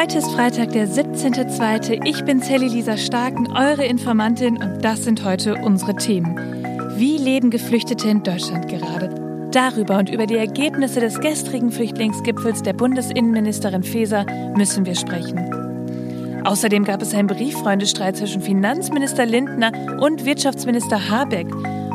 Heute ist Freitag, der 17.02. Ich bin Sally Lisa Starken, eure Informantin und das sind heute unsere Themen. Wie leben Geflüchtete in Deutschland gerade? Darüber und über die Ergebnisse des gestrigen Flüchtlingsgipfels der Bundesinnenministerin Faeser müssen wir sprechen. Außerdem gab es einen Brieffreundestreit zwischen Finanzminister Lindner und Wirtschaftsminister Habeck.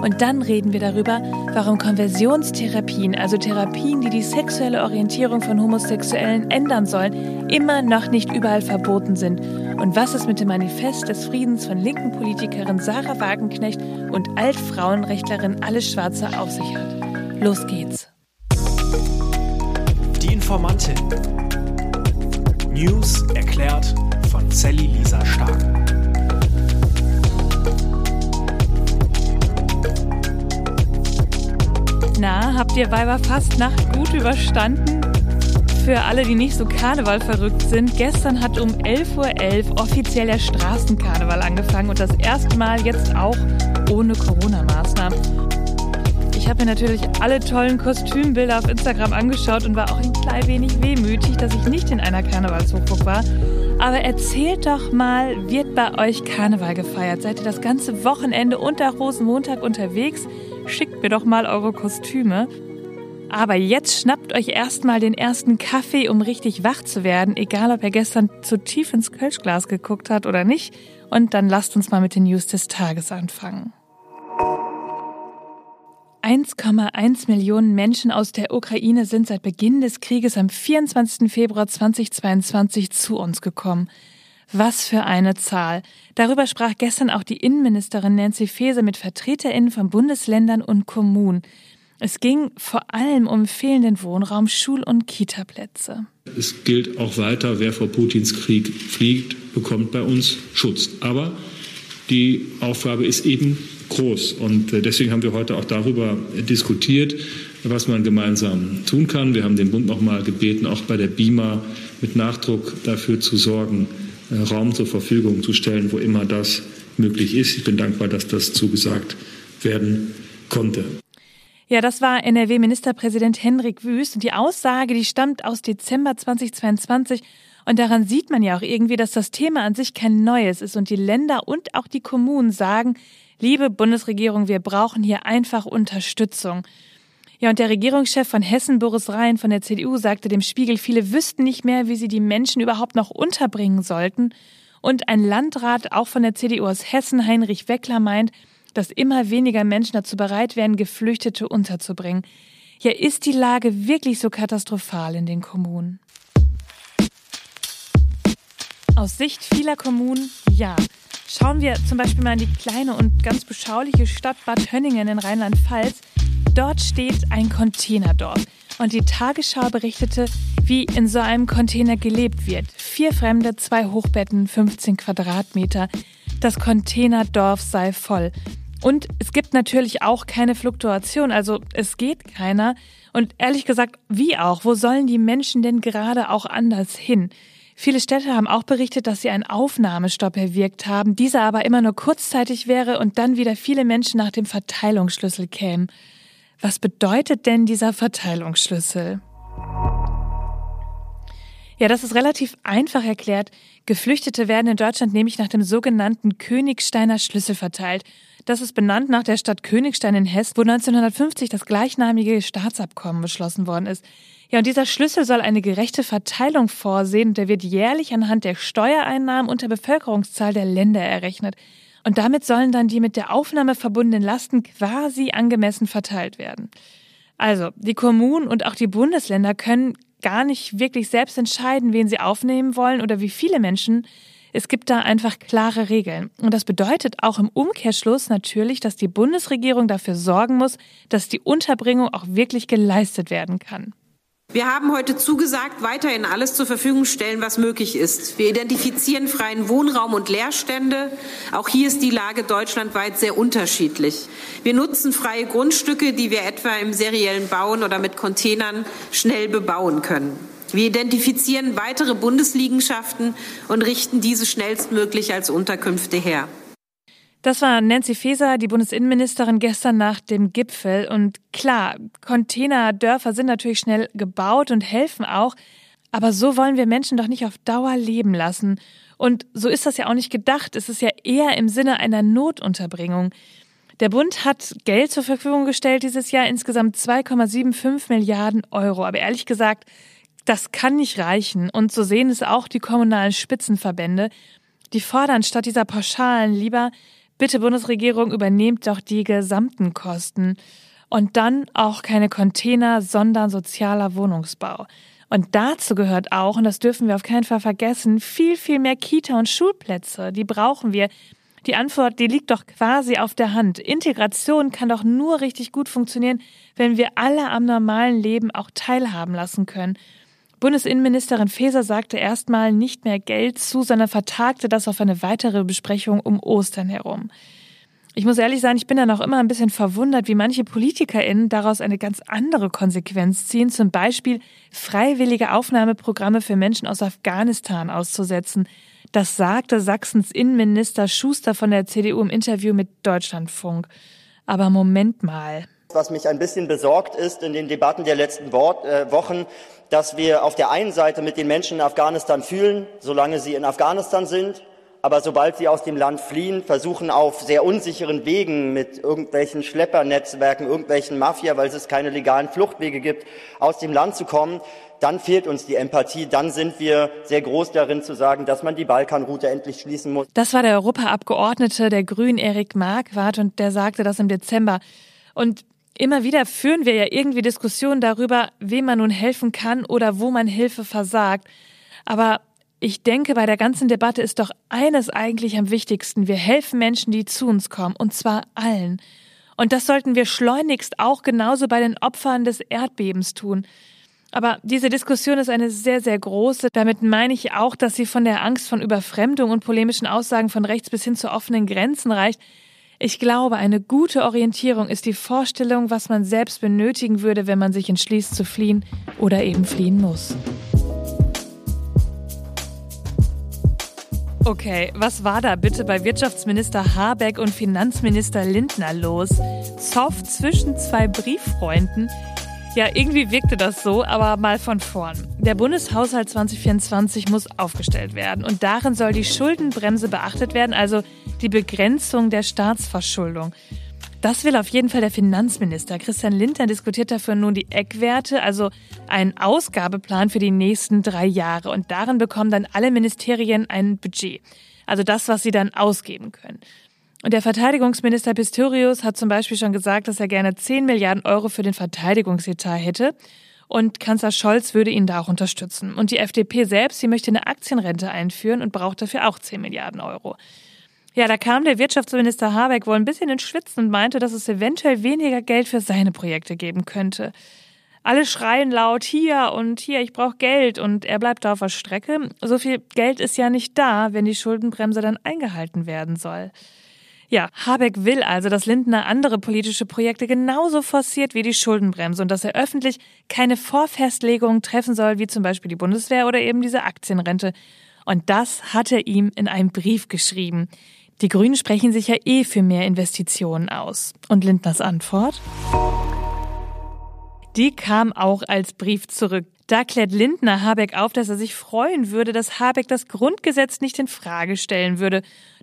Und dann reden wir darüber, warum Konversionstherapien, also Therapien, die die sexuelle Orientierung von Homosexuellen ändern sollen, immer noch nicht überall verboten sind. Und was es mit dem Manifest des Friedens von linken Politikerin Sarah Wagenknecht und Altfrauenrechtlerin Alice Schwarzer auf sich hat. Los geht's. Die Informantin. News erklärt von Sally Lisa Stark. Na, habt ihr Weiberfastnacht gut überstanden? Für alle, die nicht so Karneval verrückt sind, gestern hat um 11.11 Uhr offiziell der Straßenkarneval angefangen und das erste Mal jetzt auch ohne Corona-Maßnahmen. Ich habe mir natürlich alle tollen Kostümbilder auf Instagram angeschaut und war auch ein klein wenig wehmütig, dass ich nicht in einer Karnevalshochburg war. Aber erzählt doch mal, wird bei euch Karneval gefeiert? Seid ihr das ganze Wochenende und der Rosenmontag unterwegs? Schickt mir doch mal eure Kostüme. Aber jetzt schnappt euch erstmal den ersten Kaffee, um richtig wach zu werden, egal ob er gestern zu tief ins Kölschglas geguckt hat oder nicht. Und dann lasst uns mal mit den News des Tages anfangen. 1,1 Millionen Menschen aus der Ukraine sind seit Beginn des Krieges am 24. Februar 2022 zu uns gekommen. Was für eine Zahl. Darüber sprach gestern auch die Innenministerin Nancy Faeser mit VertreterInnen von Bundesländern und Kommunen. Es ging vor allem um fehlenden Wohnraum, Schul- und Kitaplätze. Es gilt auch weiter, wer vor Putins Krieg fliegt, bekommt bei uns Schutz. Aber die Aufgabe ist eben groß. Und äh, deswegen haben wir heute auch darüber diskutiert, was man gemeinsam tun kann. Wir haben den Bund noch mal gebeten, auch bei der BIMA mit Nachdruck dafür zu sorgen, Raum zur Verfügung zu stellen, wo immer das möglich ist. Ich bin dankbar, dass das zugesagt werden konnte. Ja, das war NRW-Ministerpräsident Henrik Wüst und die Aussage, die stammt aus Dezember 2022 und daran sieht man ja auch irgendwie, dass das Thema an sich kein neues ist und die Länder und auch die Kommunen sagen, liebe Bundesregierung, wir brauchen hier einfach Unterstützung. Ja, und der Regierungschef von Hessen, Boris Rhein von der CDU, sagte dem Spiegel, viele wüssten nicht mehr, wie sie die Menschen überhaupt noch unterbringen sollten. Und ein Landrat, auch von der CDU aus Hessen, Heinrich Weckler, meint, dass immer weniger Menschen dazu bereit wären, Geflüchtete unterzubringen. Ja, ist die Lage wirklich so katastrophal in den Kommunen? Aus Sicht vieler Kommunen ja. Schauen wir zum Beispiel mal in die kleine und ganz beschauliche Stadt Bad Hönningen in Rheinland-Pfalz. Dort steht ein Containerdorf. Und die Tagesschau berichtete, wie in so einem Container gelebt wird. Vier Fremde, zwei Hochbetten, 15 Quadratmeter. Das Containerdorf sei voll. Und es gibt natürlich auch keine Fluktuation, also es geht keiner. Und ehrlich gesagt, wie auch? Wo sollen die Menschen denn gerade auch anders hin? Viele Städte haben auch berichtet, dass sie einen Aufnahmestopp erwirkt haben, dieser aber immer nur kurzzeitig wäre und dann wieder viele Menschen nach dem Verteilungsschlüssel kämen. Was bedeutet denn dieser Verteilungsschlüssel? Ja, das ist relativ einfach erklärt. Geflüchtete werden in Deutschland nämlich nach dem sogenannten Königsteiner Schlüssel verteilt. Das ist benannt nach der Stadt Königstein in Hessen, wo 1950 das gleichnamige Staatsabkommen beschlossen worden ist. Ja, und dieser Schlüssel soll eine gerechte Verteilung vorsehen der wird jährlich anhand der Steuereinnahmen und der Bevölkerungszahl der Länder errechnet. Und damit sollen dann die mit der Aufnahme verbundenen Lasten quasi angemessen verteilt werden. Also, die Kommunen und auch die Bundesländer können gar nicht wirklich selbst entscheiden, wen sie aufnehmen wollen oder wie viele Menschen. Es gibt da einfach klare Regeln. Und das bedeutet auch im Umkehrschluss natürlich, dass die Bundesregierung dafür sorgen muss, dass die Unterbringung auch wirklich geleistet werden kann. Wir haben heute zugesagt, weiterhin alles zur Verfügung stellen, was möglich ist. Wir identifizieren freien Wohnraum und Leerstände. Auch hier ist die Lage deutschlandweit sehr unterschiedlich. Wir nutzen freie Grundstücke, die wir etwa im seriellen Bauen oder mit Containern schnell bebauen können. Wir identifizieren weitere Bundesliegenschaften und richten diese schnellstmöglich als Unterkünfte her. Das war Nancy Faeser, die Bundesinnenministerin, gestern nach dem Gipfel. Und klar, Containerdörfer sind natürlich schnell gebaut und helfen auch. Aber so wollen wir Menschen doch nicht auf Dauer leben lassen. Und so ist das ja auch nicht gedacht. Es ist ja eher im Sinne einer Notunterbringung. Der Bund hat Geld zur Verfügung gestellt dieses Jahr, insgesamt 2,75 Milliarden Euro. Aber ehrlich gesagt, das kann nicht reichen. Und so sehen es auch die kommunalen Spitzenverbände. Die fordern statt dieser Pauschalen lieber, bitte Bundesregierung, übernehmt doch die gesamten Kosten. Und dann auch keine Container, sondern sozialer Wohnungsbau. Und dazu gehört auch, und das dürfen wir auf keinen Fall vergessen, viel, viel mehr Kita- und Schulplätze. Die brauchen wir. Die Antwort, die liegt doch quasi auf der Hand. Integration kann doch nur richtig gut funktionieren, wenn wir alle am normalen Leben auch teilhaben lassen können. Bundesinnenministerin Faeser sagte erstmal nicht mehr Geld zu, sondern vertagte das auf eine weitere Besprechung um Ostern herum. Ich muss ehrlich sein, ich bin da noch immer ein bisschen verwundert, wie manche PolitikerInnen daraus eine ganz andere Konsequenz ziehen, zum Beispiel freiwillige Aufnahmeprogramme für Menschen aus Afghanistan auszusetzen. Das sagte Sachsens Innenminister Schuster von der CDU im Interview mit Deutschlandfunk. Aber Moment mal. Was mich ein bisschen besorgt ist in den Debatten der letzten äh, Wochen, dass wir auf der einen Seite mit den Menschen in Afghanistan fühlen, solange sie in Afghanistan sind, aber sobald sie aus dem Land fliehen, versuchen auf sehr unsicheren Wegen mit irgendwelchen Schleppernetzwerken, irgendwelchen Mafia, weil es keine legalen Fluchtwege gibt, aus dem Land zu kommen, dann fehlt uns die Empathie, dann sind wir sehr groß darin zu sagen, dass man die Balkanroute endlich schließen muss. Das war der Europaabgeordnete der Grünen Erik Marquardt und der sagte das im Dezember. Und immer wieder führen wir ja irgendwie Diskussionen darüber, wem man nun helfen kann oder wo man Hilfe versagt. Aber ich denke, bei der ganzen Debatte ist doch eines eigentlich am wichtigsten. Wir helfen Menschen, die zu uns kommen, und zwar allen. Und das sollten wir schleunigst auch genauso bei den Opfern des Erdbebens tun. Aber diese Diskussion ist eine sehr, sehr große. Damit meine ich auch, dass sie von der Angst von Überfremdung und polemischen Aussagen von rechts bis hin zu offenen Grenzen reicht. Ich glaube, eine gute Orientierung ist die Vorstellung, was man selbst benötigen würde, wenn man sich entschließt zu fliehen oder eben fliehen muss. Okay, was war da bitte bei Wirtschaftsminister Habeck und Finanzminister Lindner los? Zoff zwischen zwei Brieffreunden? Ja, irgendwie wirkte das so, aber mal von vorn. Der Bundeshaushalt 2024 muss aufgestellt werden und darin soll die Schuldenbremse beachtet werden, also die Begrenzung der Staatsverschuldung. Das will auf jeden Fall der Finanzminister. Christian Lindner diskutiert dafür nun die Eckwerte, also einen Ausgabeplan für die nächsten drei Jahre. Und darin bekommen dann alle Ministerien ein Budget. Also das, was sie dann ausgeben können. Und der Verteidigungsminister Pistorius hat zum Beispiel schon gesagt, dass er gerne 10 Milliarden Euro für den Verteidigungsetat hätte. Und Kanzler Scholz würde ihn da auch unterstützen. Und die FDP selbst, sie möchte eine Aktienrente einführen und braucht dafür auch 10 Milliarden Euro. Ja, da kam der Wirtschaftsminister Habeck wohl ein bisschen ins Schwitzen und meinte, dass es eventuell weniger Geld für seine Projekte geben könnte. Alle schreien laut hier und hier, ich brauche Geld und er bleibt da auf der Strecke. So viel Geld ist ja nicht da, wenn die Schuldenbremse dann eingehalten werden soll. Ja, Habeck will also, dass Lindner andere politische Projekte genauso forciert wie die Schuldenbremse und dass er öffentlich keine Vorfestlegungen treffen soll, wie zum Beispiel die Bundeswehr oder eben diese Aktienrente. Und das hat er ihm in einem Brief geschrieben. Die Grünen sprechen sich ja eh für mehr Investitionen aus. Und Lindners Antwort? Die kam auch als Brief zurück. Da klärt Lindner Habeck auf, dass er sich freuen würde, dass Habeck das Grundgesetz nicht in Frage stellen würde.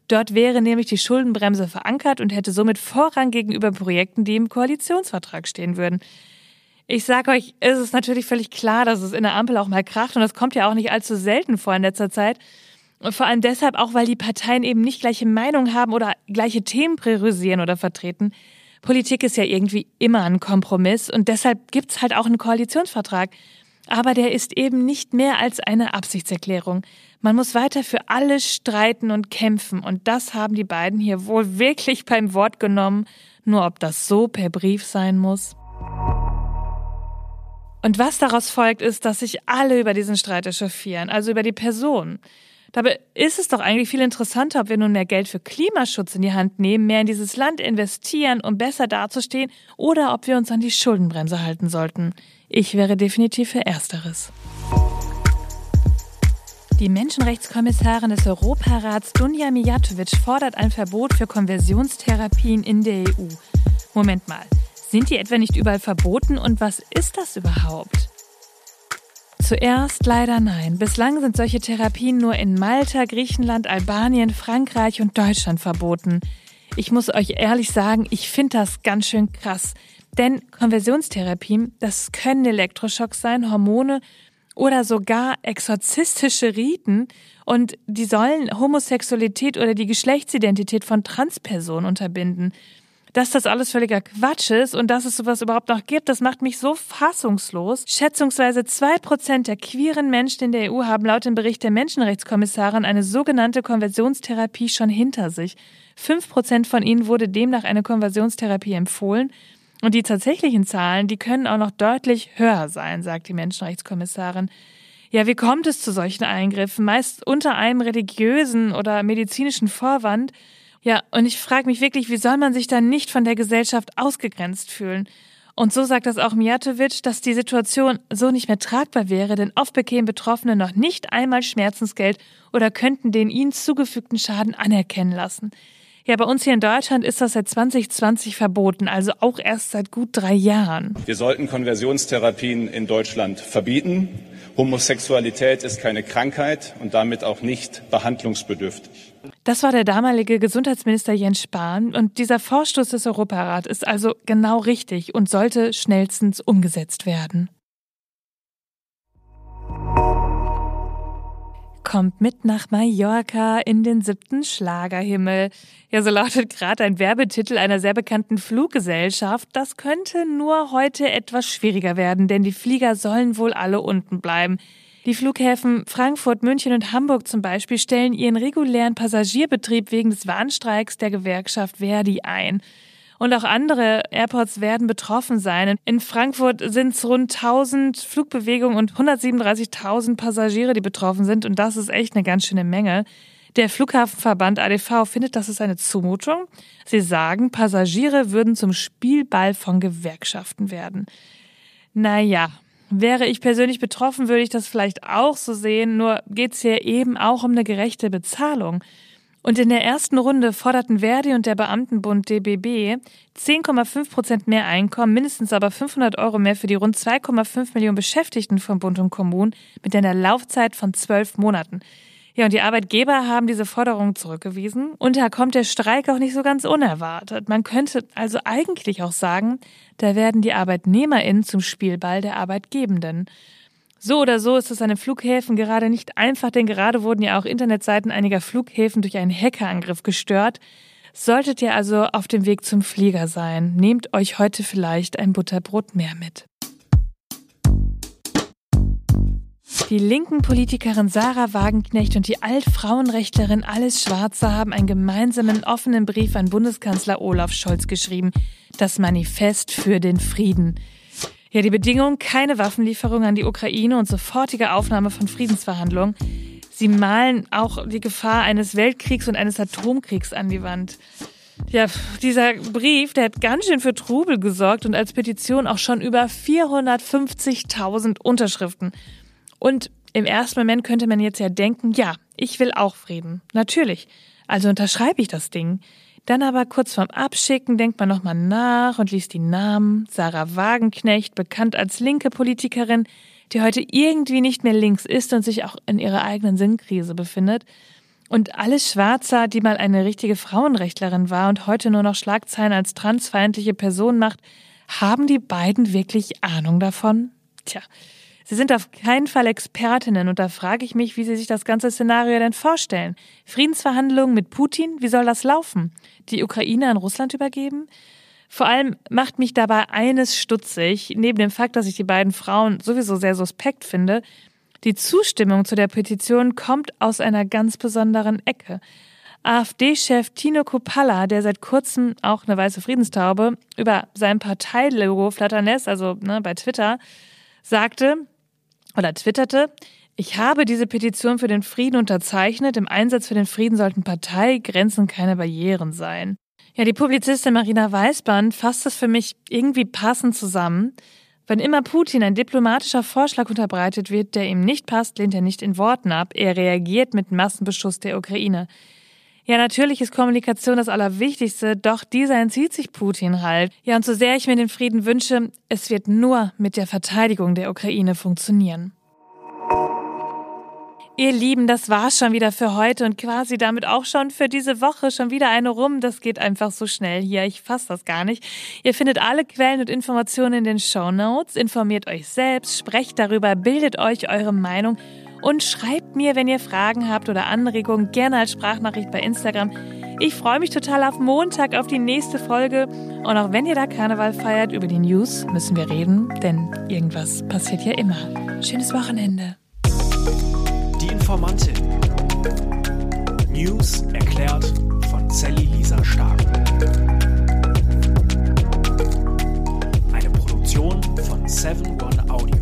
Dort wäre nämlich die Schuldenbremse verankert und hätte somit Vorrang gegenüber Projekten, die im Koalitionsvertrag stehen würden. Ich sage euch, es ist natürlich völlig klar, dass es in der Ampel auch mal kracht und das kommt ja auch nicht allzu selten vor in letzter Zeit. Vor allem deshalb auch, weil die Parteien eben nicht gleiche Meinung haben oder gleiche Themen priorisieren oder vertreten. Politik ist ja irgendwie immer ein Kompromiss und deshalb gibt's halt auch einen Koalitionsvertrag. Aber der ist eben nicht mehr als eine Absichtserklärung. Man muss weiter für alles streiten und kämpfen und das haben die beiden hier wohl wirklich beim Wort genommen. Nur ob das so per Brief sein muss. Und was daraus folgt, ist, dass sich alle über diesen Streit echauffieren, also über die Person. Dabei ist es doch eigentlich viel interessanter, ob wir nun mehr Geld für Klimaschutz in die Hand nehmen, mehr in dieses Land investieren, um besser dazustehen, oder ob wir uns an die Schuldenbremse halten sollten. Ich wäre definitiv für Ersteres. Die Menschenrechtskommissarin des Europarats Dunja Mijatovic fordert ein Verbot für Konversionstherapien in der EU. Moment mal, sind die etwa nicht überall verboten und was ist das überhaupt? Zuerst leider nein. Bislang sind solche Therapien nur in Malta, Griechenland, Albanien, Frankreich und Deutschland verboten. Ich muss euch ehrlich sagen, ich finde das ganz schön krass. Denn Konversionstherapien, das können Elektroschocks sein, Hormone oder sogar exorzistische Riten und die sollen Homosexualität oder die Geschlechtsidentität von Transpersonen unterbinden. Dass das alles völliger Quatsch ist und dass es sowas überhaupt noch gibt, das macht mich so fassungslos. Schätzungsweise zwei Prozent der queeren Menschen in der EU haben laut dem Bericht der Menschenrechtskommissarin eine sogenannte Konversionstherapie schon hinter sich. Fünf Prozent von ihnen wurde demnach eine Konversionstherapie empfohlen. Und die tatsächlichen Zahlen, die können auch noch deutlich höher sein, sagt die Menschenrechtskommissarin. Ja, wie kommt es zu solchen Eingriffen? Meist unter einem religiösen oder medizinischen Vorwand. Ja, und ich frage mich wirklich, wie soll man sich dann nicht von der Gesellschaft ausgegrenzt fühlen? Und so sagt das auch Mijatovic, dass die Situation so nicht mehr tragbar wäre, denn oft bekämen Betroffene noch nicht einmal Schmerzensgeld oder könnten den ihnen zugefügten Schaden anerkennen lassen. Ja, bei uns hier in Deutschland ist das seit 2020 verboten, also auch erst seit gut drei Jahren. Wir sollten Konversionstherapien in Deutschland verbieten. Homosexualität ist keine Krankheit und damit auch nicht behandlungsbedürftig. Das war der damalige Gesundheitsminister Jens Spahn und dieser Vorstoß des Europarats ist also genau richtig und sollte schnellstens umgesetzt werden. kommt mit nach Mallorca in den siebten Schlagerhimmel. Ja, so lautet gerade ein Werbetitel einer sehr bekannten Fluggesellschaft. Das könnte nur heute etwas schwieriger werden, denn die Flieger sollen wohl alle unten bleiben. Die Flughäfen Frankfurt, München und Hamburg zum Beispiel stellen ihren regulären Passagierbetrieb wegen des Warnstreiks der Gewerkschaft Verdi ein. Und auch andere Airports werden betroffen sein. In Frankfurt sind es rund 1000 Flugbewegungen und 137.000 Passagiere, die betroffen sind. Und das ist echt eine ganz schöne Menge. Der Flughafenverband ADV findet, das ist eine Zumutung. Sie sagen, Passagiere würden zum Spielball von Gewerkschaften werden. Naja, wäre ich persönlich betroffen, würde ich das vielleicht auch so sehen, nur geht's hier eben auch um eine gerechte Bezahlung. Und in der ersten Runde forderten Verdi und der Beamtenbund DBB 10,5 Prozent mehr Einkommen, mindestens aber 500 Euro mehr für die rund 2,5 Millionen Beschäftigten von Bund und Kommunen mit einer Laufzeit von zwölf Monaten. Ja, und die Arbeitgeber haben diese Forderung zurückgewiesen. Und da kommt der Streik auch nicht so ganz unerwartet. Man könnte also eigentlich auch sagen, da werden die ArbeitnehmerInnen zum Spielball der Arbeitgebenden. So oder so ist es an den Flughäfen gerade nicht einfach, denn gerade wurden ja auch Internetseiten einiger Flughäfen durch einen Hackerangriff gestört. Solltet ihr also auf dem Weg zum Flieger sein, nehmt euch heute vielleicht ein Butterbrot mehr mit. Die linken Politikerin Sarah Wagenknecht und die Altfrauenrechtlerin Alice Schwarze haben einen gemeinsamen offenen Brief an Bundeskanzler Olaf Scholz geschrieben. Das Manifest für den Frieden. Ja, die Bedingung, keine Waffenlieferung an die Ukraine und sofortige Aufnahme von Friedensverhandlungen. Sie malen auch die Gefahr eines Weltkriegs und eines Atomkriegs an die Wand. Ja, dieser Brief, der hat ganz schön für Trubel gesorgt und als Petition auch schon über 450.000 Unterschriften. Und im ersten Moment könnte man jetzt ja denken, ja, ich will auch Frieden. Natürlich. Also unterschreibe ich das Ding. Dann aber kurz vorm Abschicken denkt man nochmal nach und liest die Namen. Sarah Wagenknecht, bekannt als linke Politikerin, die heute irgendwie nicht mehr links ist und sich auch in ihrer eigenen Sinnkrise befindet. Und Alice Schwarzer, die mal eine richtige Frauenrechtlerin war und heute nur noch Schlagzeilen als transfeindliche Person macht, haben die beiden wirklich Ahnung davon? Tja, Sie sind auf keinen Fall Expertinnen und da frage ich mich, wie Sie sich das ganze Szenario denn vorstellen. Friedensverhandlungen mit Putin, wie soll das laufen? Die Ukraine an Russland übergeben? Vor allem macht mich dabei eines stutzig, neben dem Fakt, dass ich die beiden Frauen sowieso sehr suspekt finde. Die Zustimmung zu der Petition kommt aus einer ganz besonderen Ecke. AfD-Chef Tino Kopalla, der seit kurzem auch eine weiße Friedenstaube über sein Parteilogo flattern lässt, also ne, bei Twitter, sagte oder twitterte, ich habe diese Petition für den Frieden unterzeichnet. Im Einsatz für den Frieden sollten Parteigrenzen keine Barrieren sein. Ja, die Publizistin Marina Weißband fasst es für mich irgendwie passend zusammen. Wenn immer Putin ein diplomatischer Vorschlag unterbreitet wird, der ihm nicht passt, lehnt er nicht in Worten ab. Er reagiert mit Massenbeschuss der Ukraine. Ja, natürlich ist Kommunikation das Allerwichtigste, doch dieser entzieht sich Putin halt. Ja, und so sehr ich mir den Frieden wünsche, es wird nur mit der Verteidigung der Ukraine funktionieren. Ihr Lieben, das war's schon wieder für heute und quasi damit auch schon für diese Woche schon wieder eine rum. Das geht einfach so schnell hier. Ich fasse das gar nicht. Ihr findet alle Quellen und Informationen in den Show Notes. Informiert euch selbst, sprecht darüber, bildet euch eure Meinung und schreibt mir, wenn ihr Fragen habt oder Anregungen, gerne als Sprachnachricht bei Instagram. Ich freue mich total auf Montag, auf die nächste Folge. Und auch wenn ihr da Karneval feiert, über die News müssen wir reden, denn irgendwas passiert ja immer. Schönes Wochenende. Die Informantin. News erklärt von Sally Lisa Stark. Eine Produktion von 7 One Audio.